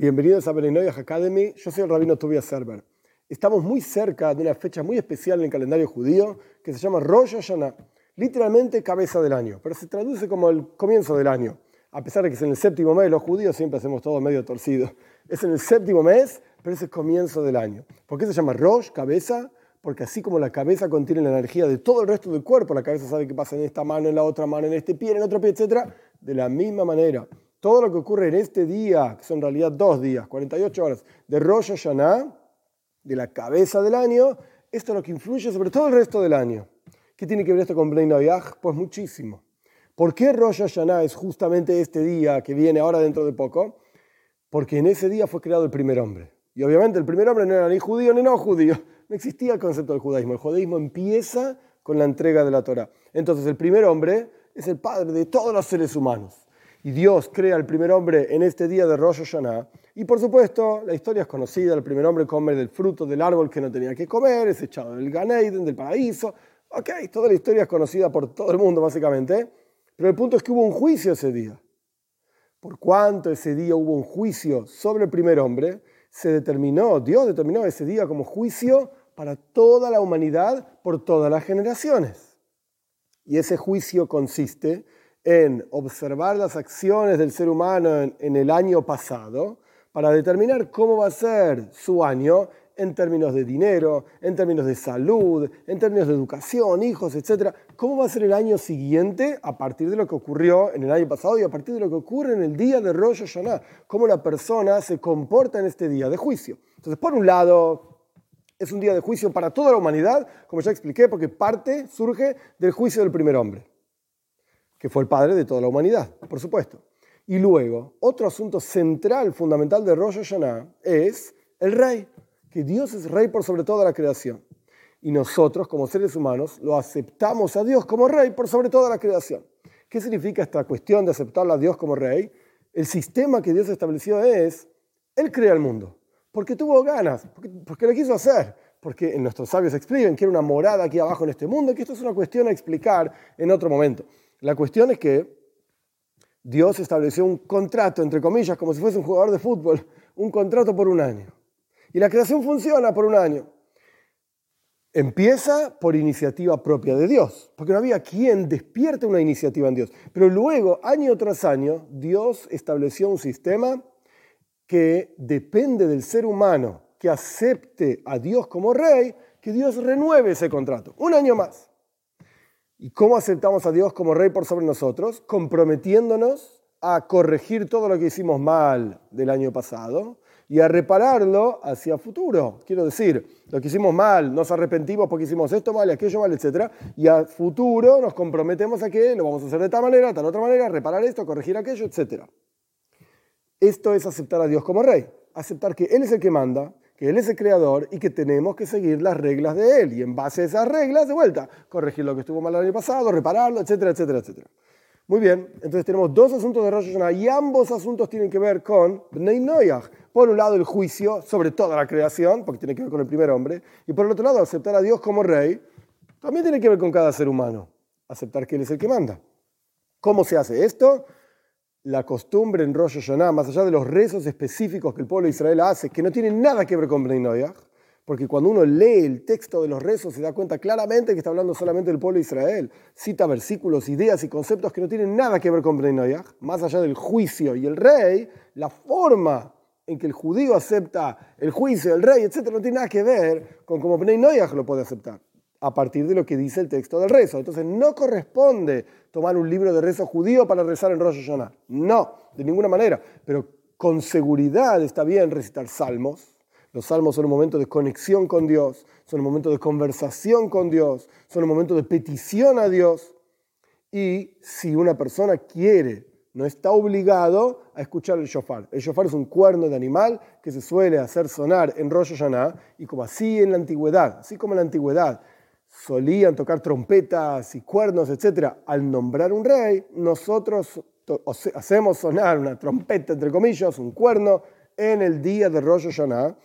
Bienvenidos a Berenoyah Academy. Yo soy el rabino Tobias Serber. Estamos muy cerca de una fecha muy especial en el calendario judío que se llama Rosh Hashanah, literalmente cabeza del año, pero se traduce como el comienzo del año. A pesar de que es en el séptimo mes, los judíos siempre hacemos todo medio torcido. Es en el séptimo mes, pero es el comienzo del año. ¿Por qué se llama Rosh, cabeza? Porque así como la cabeza contiene la energía de todo el resto del cuerpo, la cabeza sabe qué pasa en esta mano, en la otra mano, en este pie, en el otro pie, etc. De la misma manera, todo lo que ocurre en este día, que son en realidad dos días, 48 horas, de Rosh Hashanah, de la cabeza del año, esto es lo que influye sobre todo el resto del año. ¿Qué tiene que ver esto con Bnei Noyaj? Pues muchísimo. ¿Por qué Rosh Hashanah es justamente este día que viene ahora dentro de poco? Porque en ese día fue creado el primer hombre. Y obviamente el primer hombre no era ni judío ni no judío. No existía el concepto del judaísmo. El judaísmo empieza con la entrega de la Torah. Entonces el primer hombre es el padre de todos los seres humanos y Dios crea al primer hombre en este día de Rosh Hashanah. Y por supuesto, la historia es conocida, el primer hombre come del fruto del árbol que no tenía que comer, es echado del Ganeiden, del paraíso. Ok, toda la historia es conocida por todo el mundo básicamente, pero el punto es que hubo un juicio ese día. Por cuanto ese día hubo un juicio sobre el primer hombre, se determinó, Dios determinó ese día como juicio para toda la humanidad por todas las generaciones. Y ese juicio consiste en observar las acciones del ser humano en, el año pasado para determinar cómo va a ser su año en términos de dinero, en términos de salud, en términos de educación, hijos, etc. ¿Cómo va a ser el año siguiente a partir de lo que ocurrió en el año pasado y a partir de lo que ocurre en el día de Rosh Hashanah? ¿Cómo la persona se comporta en este día de juicio? Entonces, por un lado, es un día de juicio para toda la humanidad, como ya expliqué, porque parte, surge del juicio del primer hombre que fue el padre de toda la humanidad, por supuesto. Y luego, otro asunto central, fundamental de Rosh Hashanah es el rey, que Dios es rey por sobre toda la creación. Y nosotros, como seres humanos, lo aceptamos a Dios como rey por sobre toda la creación. ¿Qué significa esta cuestión de aceptarlo a Dios como rey? El sistema que Dios estableció es, Él crea el mundo, porque tuvo ganas, porque, porque lo quiso hacer, porque nuestros sabios explican que era una morada aquí abajo en este mundo, que esto es una cuestión a explicar en otro momento. La cuestión es que Dios estableció un contrato, entre comillas, como si fuese un jugador de fútbol, un contrato por un año. Y la creación funciona por un año. Empieza por iniciativa propia de Dios, porque no había quien despierte una iniciativa en Dios. Pero luego, año tras año, Dios estableció un sistema que depende del ser humano que acepte a Dios como rey, que Dios renueve ese contrato. Un año más. ¿Y cómo aceptamos a Dios como Rey por sobre nosotros? Comprometiéndonos a corregir todo lo que hicimos mal del año pasado y a repararlo hacia futuro. Quiero decir, lo que hicimos mal, nos arrepentimos porque hicimos esto mal aquello mal, etc. Y a futuro nos comprometemos a que lo vamos a hacer de tal manera, tal otra manera, reparar esto, corregir aquello, etc. Esto es aceptar a Dios como Rey. Aceptar que Él es el que manda, que Él es el creador y que tenemos que seguir las reglas de Él. Y en base a esas reglas, de vuelta, corregir lo que estuvo mal el año pasado, repararlo, etcétera, etcétera, etcétera. Muy bien, entonces tenemos dos asuntos de Rosh Hashanah y ambos asuntos tienen que ver con Bnei Noyach. Por un lado, el juicio sobre toda la creación, porque tiene que ver con el primer hombre, y por el otro lado, aceptar a Dios como rey, también tiene que ver con cada ser humano, aceptar que Él es el que manda. ¿Cómo se hace esto? La costumbre en Rosh Hashanah, más allá de los rezos específicos que el pueblo de Israel hace, que no tienen nada que ver con Bnei Noyach, porque cuando uno lee el texto de los rezos se da cuenta claramente que está hablando solamente del pueblo de Israel. Cita versículos, ideas y conceptos que no tienen nada que ver con Bnei Noyach, más allá del juicio y el rey, la forma en que el judío acepta el juicio, el rey, etc., no tiene nada que ver con cómo Bnei Noyach lo puede aceptar a partir de lo que dice el texto del rezo. Entonces no corresponde tomar un libro de rezo judío para rezar en Rosh Hashanah. No, de ninguna manera. Pero con seguridad está bien recitar salmos. Los salmos son un momento de conexión con Dios, son un momento de conversación con Dios, son un momento de petición a Dios. Y si una persona quiere, no está obligado a escuchar el shofar. El shofar es un cuerno de animal que se suele hacer sonar en Rosh Hashanah y como así en la antigüedad, así como en la antigüedad solían tocar trompetas y cuernos, etc., al nombrar un rey, nosotros hacemos sonar una trompeta, entre comillas, un cuerno, en el día de Rosh Hashanah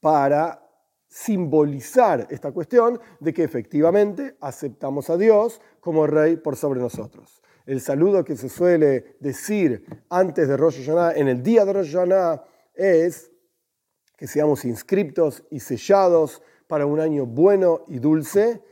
para simbolizar esta cuestión de que efectivamente aceptamos a Dios como rey por sobre nosotros. El saludo que se suele decir antes de Rosh Hashanah, en el día de Rosh Hashanah, es que seamos inscriptos y sellados para un año bueno y dulce,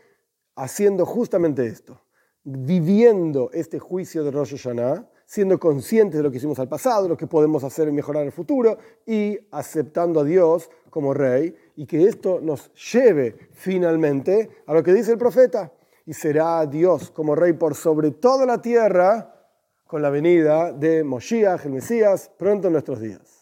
haciendo justamente esto, viviendo este juicio de Rosh Hashanah, siendo conscientes de lo que hicimos al pasado, lo que podemos hacer en mejorar el futuro y aceptando a Dios como rey y que esto nos lleve finalmente a lo que dice el profeta y será Dios como rey por sobre toda la tierra con la venida de Moshiach, el Mesías, pronto en nuestros días.